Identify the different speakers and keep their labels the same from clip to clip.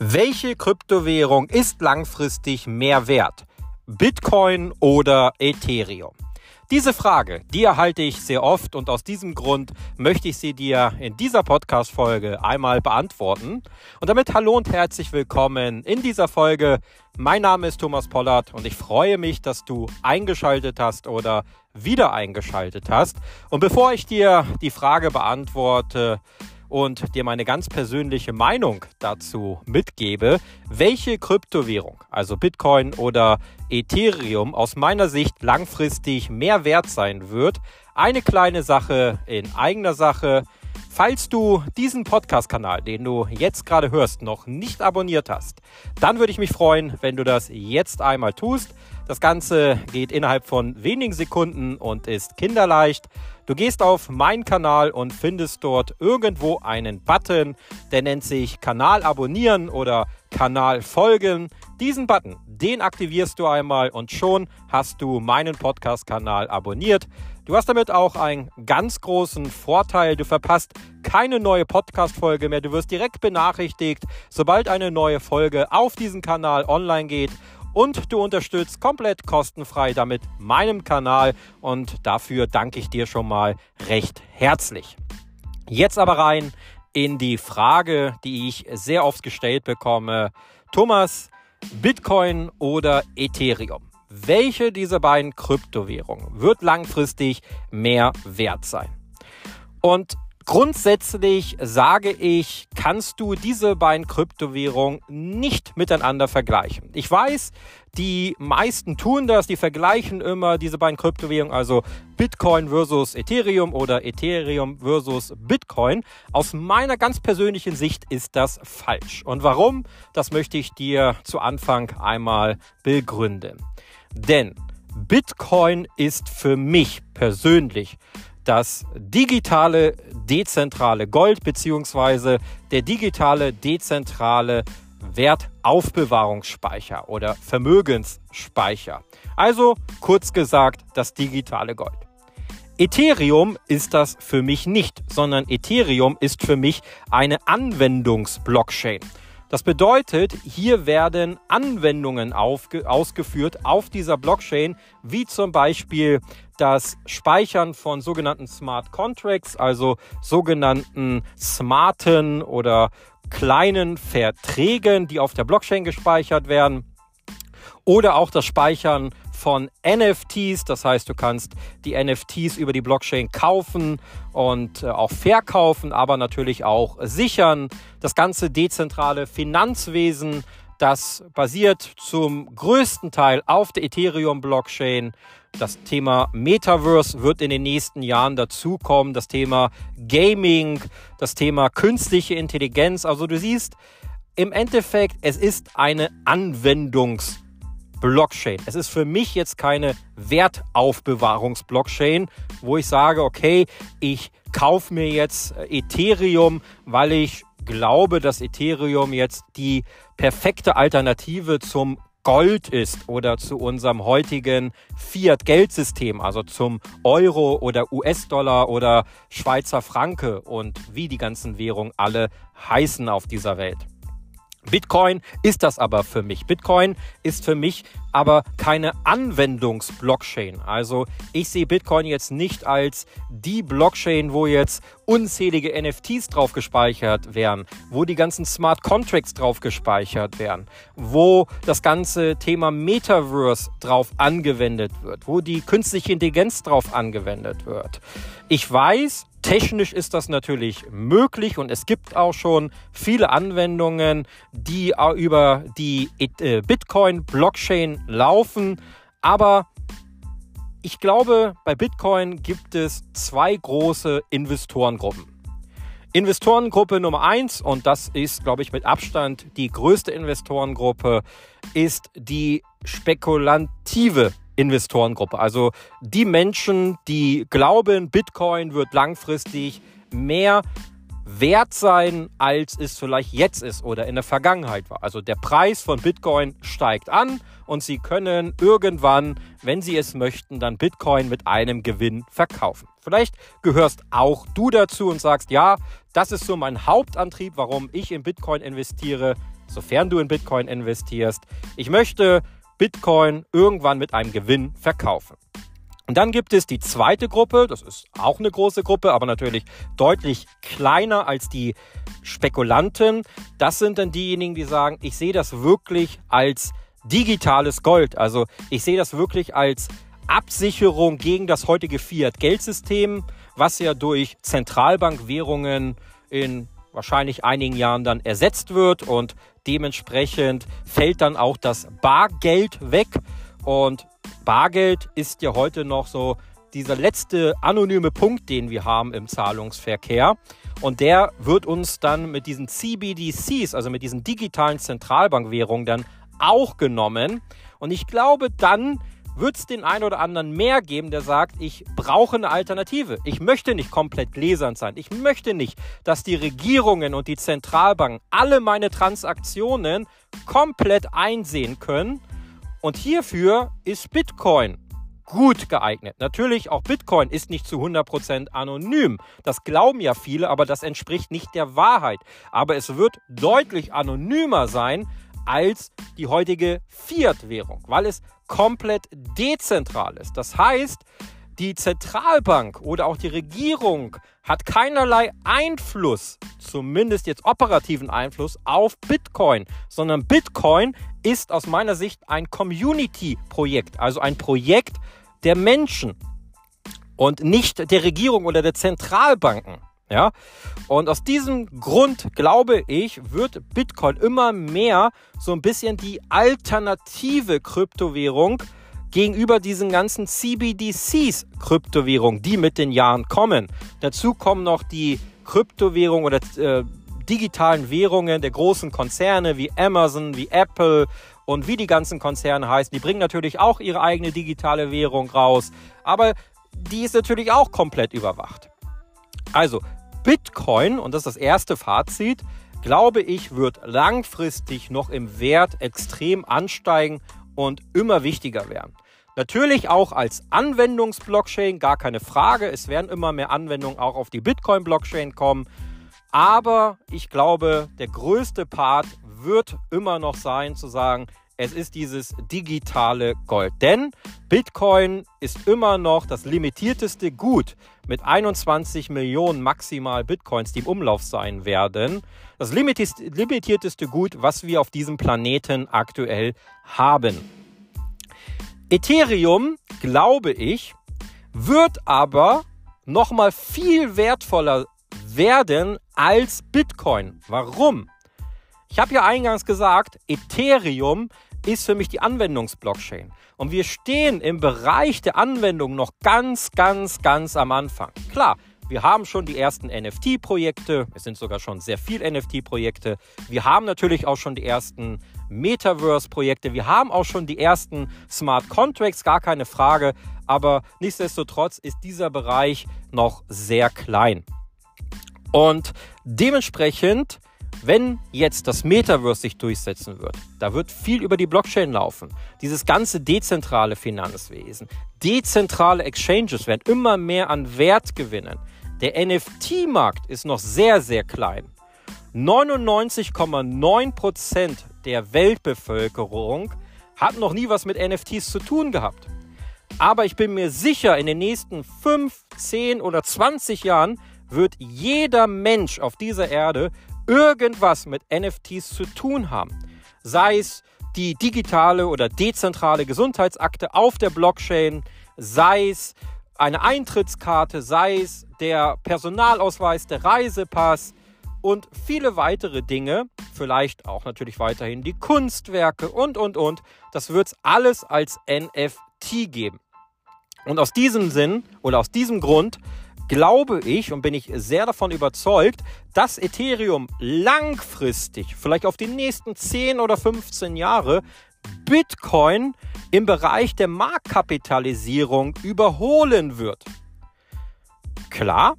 Speaker 1: Welche Kryptowährung ist langfristig mehr wert? Bitcoin oder Ethereum? Diese Frage, die erhalte ich sehr oft und aus diesem Grund möchte ich sie dir in dieser Podcast-Folge einmal beantworten. Und damit hallo und herzlich willkommen in dieser Folge. Mein Name ist Thomas Pollard und ich freue mich, dass du eingeschaltet hast oder wieder eingeschaltet hast. Und bevor ich dir die Frage beantworte, und dir meine ganz persönliche Meinung dazu mitgebe, welche Kryptowährung, also Bitcoin oder Ethereum, aus meiner Sicht langfristig mehr wert sein wird. Eine kleine Sache in eigener Sache. Falls du diesen Podcast-Kanal, den du jetzt gerade hörst, noch nicht abonniert hast, dann würde ich mich freuen, wenn du das jetzt einmal tust. Das Ganze geht innerhalb von wenigen Sekunden und ist kinderleicht. Du gehst auf meinen Kanal und findest dort irgendwo einen Button, der nennt sich Kanal abonnieren oder Kanal folgen. Diesen Button, den aktivierst du einmal und schon hast du meinen Podcast-Kanal abonniert. Du hast damit auch einen ganz großen Vorteil. Du verpasst keine neue Podcast-Folge mehr. Du wirst direkt benachrichtigt, sobald eine neue Folge auf diesen Kanal online geht und du unterstützt komplett kostenfrei damit meinem Kanal und dafür danke ich dir schon mal recht herzlich. Jetzt aber rein in die Frage, die ich sehr oft gestellt bekomme. Thomas, Bitcoin oder Ethereum? Welche dieser beiden Kryptowährungen wird langfristig mehr wert sein? Und Grundsätzlich sage ich, kannst du diese beiden Kryptowährungen nicht miteinander vergleichen. Ich weiß, die meisten tun das, die vergleichen immer diese beiden Kryptowährungen, also Bitcoin versus Ethereum oder Ethereum versus Bitcoin. Aus meiner ganz persönlichen Sicht ist das falsch. Und warum? Das möchte ich dir zu Anfang einmal begründen. Denn Bitcoin ist für mich persönlich das digitale dezentrale Gold beziehungsweise der digitale dezentrale Wertaufbewahrungsspeicher oder Vermögensspeicher. Also kurz gesagt das digitale Gold. Ethereum ist das für mich nicht, sondern Ethereum ist für mich eine Anwendungsblockchain. Das bedeutet, hier werden Anwendungen ausgeführt auf dieser Blockchain, wie zum Beispiel das Speichern von sogenannten Smart Contracts, also sogenannten smarten oder kleinen Verträgen, die auf der Blockchain gespeichert werden. Oder auch das Speichern von NFTs, das heißt, du kannst die NFTs über die Blockchain kaufen und äh, auch verkaufen, aber natürlich auch sichern. Das ganze dezentrale Finanzwesen, das basiert zum größten Teil auf der Ethereum-Blockchain. Das Thema Metaverse wird in den nächsten Jahren dazukommen. Das Thema Gaming, das Thema künstliche Intelligenz. Also du siehst, im Endeffekt, es ist eine Anwendungs-Blockchain. Es ist für mich jetzt keine Wertaufbewahrungs-Blockchain, wo ich sage, okay, ich kaufe mir jetzt Ethereum, weil ich glaube, dass Ethereum jetzt die perfekte Alternative zum Gold ist oder zu unserem heutigen Fiat-Geldsystem, also zum Euro oder US-Dollar oder Schweizer Franke und wie die ganzen Währungen alle heißen auf dieser Welt. Bitcoin ist das aber für mich. Bitcoin ist für mich aber keine Anwendungsblockchain. Also ich sehe Bitcoin jetzt nicht als die Blockchain, wo jetzt unzählige NFTs drauf gespeichert werden, wo die ganzen Smart Contracts drauf gespeichert werden, wo das ganze Thema Metaverse drauf angewendet wird, wo die künstliche Intelligenz drauf angewendet wird. Ich weiß, Technisch ist das natürlich möglich und es gibt auch schon viele Anwendungen, die über die äh, Bitcoin-Blockchain laufen. Aber ich glaube, bei Bitcoin gibt es zwei große Investorengruppen. Investorengruppe Nummer eins, und das ist, glaube ich, mit Abstand die größte Investorengruppe, ist die spekulative Investorengruppe. Also die Menschen, die glauben, Bitcoin wird langfristig mehr wert sein, als es vielleicht jetzt ist oder in der Vergangenheit war. Also der Preis von Bitcoin steigt an und Sie können irgendwann, wenn Sie es möchten, dann Bitcoin mit einem Gewinn verkaufen. Vielleicht gehörst auch du dazu und sagst, ja, das ist so mein Hauptantrieb, warum ich in Bitcoin investiere. sofern du in Bitcoin investierst, ich möchte Bitcoin irgendwann mit einem Gewinn verkaufen. Und dann gibt es die zweite Gruppe, das ist auch eine große Gruppe, aber natürlich deutlich kleiner als die Spekulanten. Das sind dann diejenigen, die sagen, ich sehe das wirklich als digitales Gold. Also ich sehe das wirklich als Absicherung gegen das heutige Fiat-Geldsystem, was ja durch Zentralbankwährungen in wahrscheinlich einigen Jahren dann ersetzt wird und dementsprechend fällt dann auch das Bargeld weg und Bargeld ist ja heute noch so dieser letzte anonyme Punkt, den wir haben im Zahlungsverkehr. Und der wird uns dann mit diesen CBDCs, also mit diesen digitalen Zentralbankwährungen, dann auch genommen. Und ich glaube, dann wird es den einen oder anderen mehr geben, der sagt, ich brauche eine Alternative. Ich möchte nicht komplett gläsern sein. Ich möchte nicht, dass die Regierungen und die Zentralbanken alle meine Transaktionen komplett einsehen können. Und hierfür ist Bitcoin gut geeignet. Natürlich, auch Bitcoin ist nicht zu 100% anonym. Das glauben ja viele, aber das entspricht nicht der Wahrheit. Aber es wird deutlich anonymer sein als die heutige Fiat-Währung, weil es komplett dezentral ist. Das heißt, die Zentralbank oder auch die Regierung hat keinerlei Einfluss, zumindest jetzt operativen Einfluss, auf Bitcoin, sondern Bitcoin ist aus meiner Sicht ein Community-Projekt, also ein Projekt der Menschen und nicht der Regierung oder der Zentralbanken. Ja? Und aus diesem Grund glaube ich, wird Bitcoin immer mehr so ein bisschen die alternative Kryptowährung gegenüber diesen ganzen CBDCs Kryptowährungen, die mit den Jahren kommen. Dazu kommen noch die Kryptowährungen oder äh, digitalen Währungen der großen Konzerne wie Amazon, wie Apple und wie die ganzen Konzerne heißen. Die bringen natürlich auch ihre eigene digitale Währung raus, aber die ist natürlich auch komplett überwacht. Also Bitcoin, und das ist das erste Fazit, glaube ich, wird langfristig noch im Wert extrem ansteigen und immer wichtiger werden. Natürlich auch als Anwendungsblockchain, gar keine Frage. Es werden immer mehr Anwendungen auch auf die Bitcoin-Blockchain kommen. Aber ich glaube, der größte Part wird immer noch sein, zu sagen, es ist dieses digitale Gold. Denn Bitcoin ist immer noch das limitierteste Gut mit 21 Millionen maximal Bitcoins, die im Umlauf sein werden. Das limitierteste Gut, was wir auf diesem Planeten aktuell haben. Ethereum, glaube ich, wird aber nochmal viel wertvoller werden als Bitcoin. Warum? Ich habe ja eingangs gesagt, Ethereum ist für mich die Anwendungsblockchain. Und wir stehen im Bereich der Anwendung noch ganz, ganz, ganz am Anfang. Klar, wir haben schon die ersten NFT-Projekte. Es sind sogar schon sehr viele NFT-Projekte. Wir haben natürlich auch schon die ersten Metaverse-Projekte. Wir haben auch schon die ersten Smart Contracts, gar keine Frage. Aber nichtsdestotrotz ist dieser Bereich noch sehr klein. Und dementsprechend wenn jetzt das Metaverse sich durchsetzen wird, da wird viel über die Blockchain laufen. Dieses ganze dezentrale Finanzwesen, dezentrale Exchanges werden immer mehr an Wert gewinnen. Der NFT-Markt ist noch sehr, sehr klein. 99,9% der Weltbevölkerung hat noch nie was mit NFTs zu tun gehabt. Aber ich bin mir sicher, in den nächsten 5, 10 oder 20 Jahren wird jeder Mensch auf dieser Erde irgendwas mit NFTs zu tun haben. Sei es die digitale oder dezentrale Gesundheitsakte auf der Blockchain, sei es eine Eintrittskarte, sei es der Personalausweis, der Reisepass und viele weitere Dinge, vielleicht auch natürlich weiterhin die Kunstwerke und, und, und. Das wird es alles als NFT geben. Und aus diesem Sinn oder aus diesem Grund glaube ich und bin ich sehr davon überzeugt, dass Ethereum langfristig, vielleicht auf die nächsten 10 oder 15 Jahre, Bitcoin im Bereich der Marktkapitalisierung überholen wird. Klar,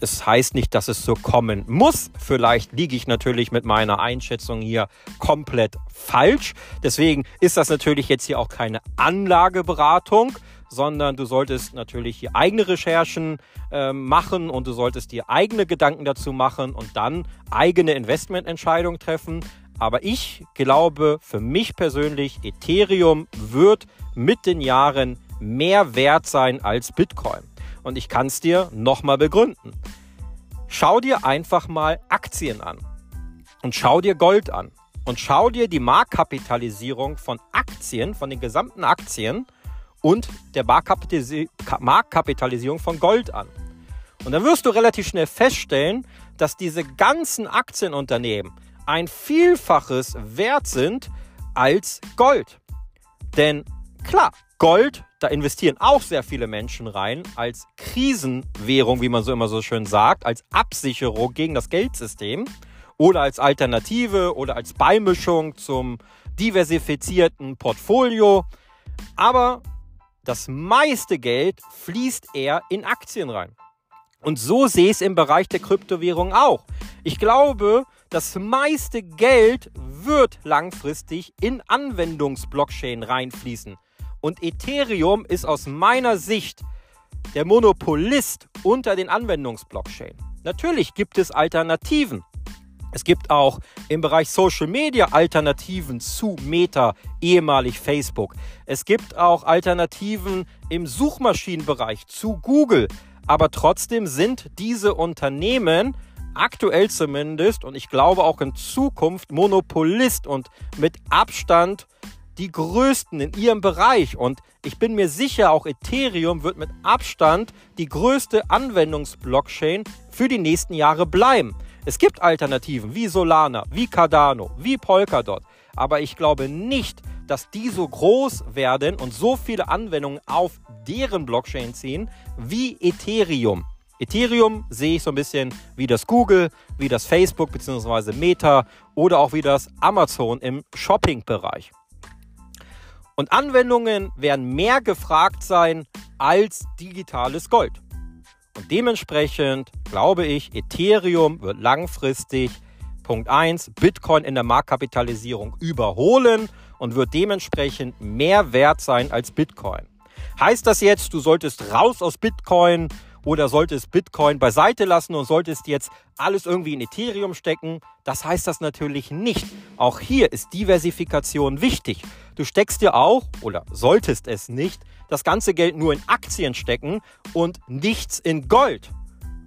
Speaker 1: es heißt nicht, dass es so kommen muss. Vielleicht liege ich natürlich mit meiner Einschätzung hier komplett falsch. Deswegen ist das natürlich jetzt hier auch keine Anlageberatung, sondern du solltest natürlich hier eigene Recherchen äh, machen und du solltest dir eigene Gedanken dazu machen und dann eigene Investmententscheidungen treffen. Aber ich glaube für mich persönlich, Ethereum wird mit den Jahren mehr wert sein als Bitcoin. Und ich kann es dir nochmal begründen. Schau dir einfach mal Aktien an und schau dir Gold an und schau dir die Marktkapitalisierung von Aktien, von den gesamten Aktien und der Marktkapitalisierung von Gold an. Und dann wirst du relativ schnell feststellen, dass diese ganzen Aktienunternehmen ein Vielfaches wert sind als Gold. Denn klar, Gold, da investieren auch sehr viele Menschen rein als Krisenwährung, wie man so immer so schön sagt, als Absicherung gegen das Geldsystem oder als Alternative oder als Beimischung zum diversifizierten Portfolio. Aber das meiste Geld fließt eher in Aktien rein. Und so sehe ich es im Bereich der Kryptowährung auch. Ich glaube, das meiste Geld wird langfristig in Anwendungsblockchain reinfließen. Und Ethereum ist aus meiner Sicht der Monopolist unter den Anwendungsblockchain. Natürlich gibt es Alternativen. Es gibt auch im Bereich Social Media Alternativen zu Meta, ehemalig Facebook. Es gibt auch Alternativen im Suchmaschinenbereich zu Google. Aber trotzdem sind diese Unternehmen aktuell zumindest und ich glaube auch in Zukunft Monopolist und mit Abstand die größten in ihrem Bereich. Und ich bin mir sicher, auch Ethereum wird mit Abstand die größte Anwendungsblockchain für die nächsten Jahre bleiben. Es gibt Alternativen wie Solana, wie Cardano, wie Polkadot. Aber ich glaube nicht, dass die so groß werden und so viele Anwendungen auf deren Blockchain ziehen wie Ethereum. Ethereum sehe ich so ein bisschen wie das Google, wie das Facebook bzw. Meta oder auch wie das Amazon im Shopping-Bereich. Und Anwendungen werden mehr gefragt sein als digitales Gold. Und dementsprechend glaube ich, Ethereum wird langfristig Punkt 1 Bitcoin in der Marktkapitalisierung überholen und wird dementsprechend mehr wert sein als Bitcoin. Heißt das jetzt, du solltest raus aus Bitcoin oder solltest Bitcoin beiseite lassen und solltest jetzt alles irgendwie in Ethereum stecken? Das heißt das natürlich nicht. Auch hier ist Diversifikation wichtig. Du steckst dir auch, oder solltest es nicht, das ganze Geld nur in Aktien stecken und nichts in Gold,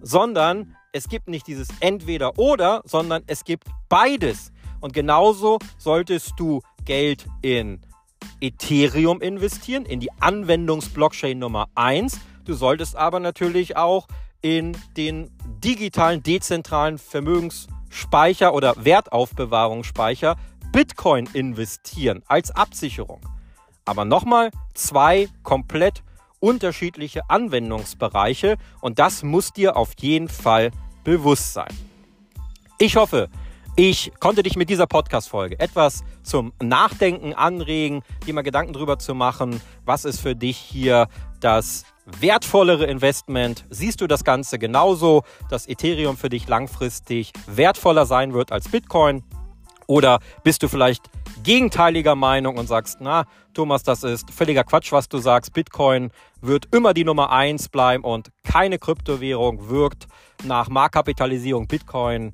Speaker 1: sondern es gibt nicht dieses entweder oder, sondern es gibt beides. Und genauso solltest du Geld in Ethereum investieren, in die Anwendungsblockchain Nummer 1. Du solltest aber natürlich auch in den digitalen, dezentralen Vermögensspeicher oder Wertaufbewahrungsspeicher Bitcoin investieren als Absicherung. Aber nochmal zwei komplett unterschiedliche Anwendungsbereiche und das muss dir auf jeden Fall bewusst sein. Ich hoffe, ich konnte dich mit dieser Podcast-Folge etwas zum Nachdenken anregen, dir mal Gedanken darüber zu machen, was ist für dich hier das wertvollere Investment. Siehst du das Ganze genauso, dass Ethereum für dich langfristig wertvoller sein wird als Bitcoin? Oder bist du vielleicht gegenteiliger Meinung und sagst, na, Thomas, das ist völliger Quatsch, was du sagst. Bitcoin wird immer die Nummer eins bleiben und keine Kryptowährung wirkt nach Marktkapitalisierung Bitcoin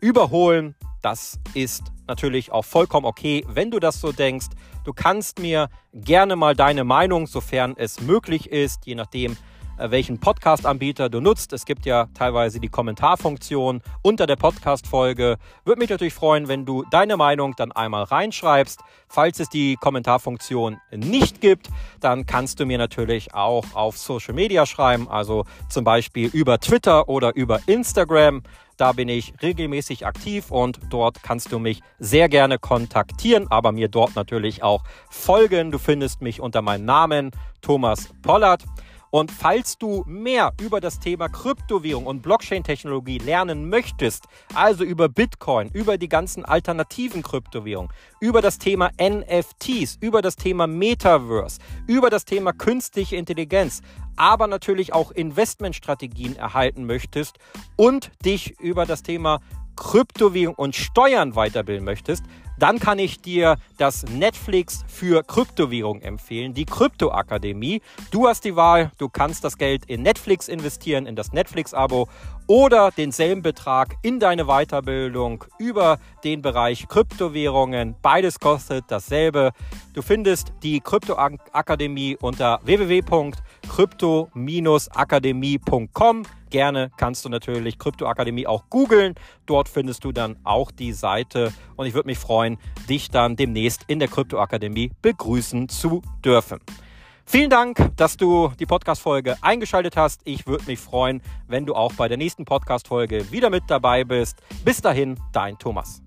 Speaker 1: überholen. Das ist natürlich auch vollkommen okay, wenn du das so denkst. Du kannst mir gerne mal deine Meinung, sofern es möglich ist, je nachdem, äh, welchen Podcast-Anbieter du nutzt. Es gibt ja teilweise die Kommentarfunktion unter der Podcast-Folge. Würde mich natürlich freuen, wenn du deine Meinung dann einmal reinschreibst. Falls es die Kommentarfunktion nicht gibt, dann kannst du mir natürlich auch auf Social Media schreiben, also zum Beispiel über Twitter oder über Instagram. Da bin ich regelmäßig aktiv und dort kannst du mich sehr gerne kontaktieren, aber mir dort natürlich auch folgen. Du findest mich unter meinem Namen Thomas Pollard. Und falls du mehr über das Thema Kryptowährung und Blockchain-Technologie lernen möchtest, also über Bitcoin, über die ganzen alternativen Kryptowährungen, über das Thema NFTs, über das Thema Metaverse, über das Thema künstliche Intelligenz, aber natürlich auch Investmentstrategien erhalten möchtest und dich über das Thema Kryptowährung und Steuern weiterbilden möchtest, dann kann ich dir das Netflix für Kryptowährung empfehlen, die Kryptoakademie. Du hast die Wahl, du kannst das Geld in Netflix investieren, in das Netflix-Abo oder denselben Betrag in deine Weiterbildung über den Bereich Kryptowährungen. Beides kostet dasselbe. Du findest die Kryptoakademie unter www.krypto-akademie.com. Gerne kannst du natürlich Kryptoakademie auch googeln. Dort findest du dann auch die Seite und ich würde mich freuen, dich dann demnächst in der Kryptoakademie begrüßen zu dürfen. Vielen Dank, dass du die Podcast-Folge eingeschaltet hast. Ich würde mich freuen, wenn du auch bei der nächsten Podcast-Folge wieder mit dabei bist. Bis dahin, dein Thomas.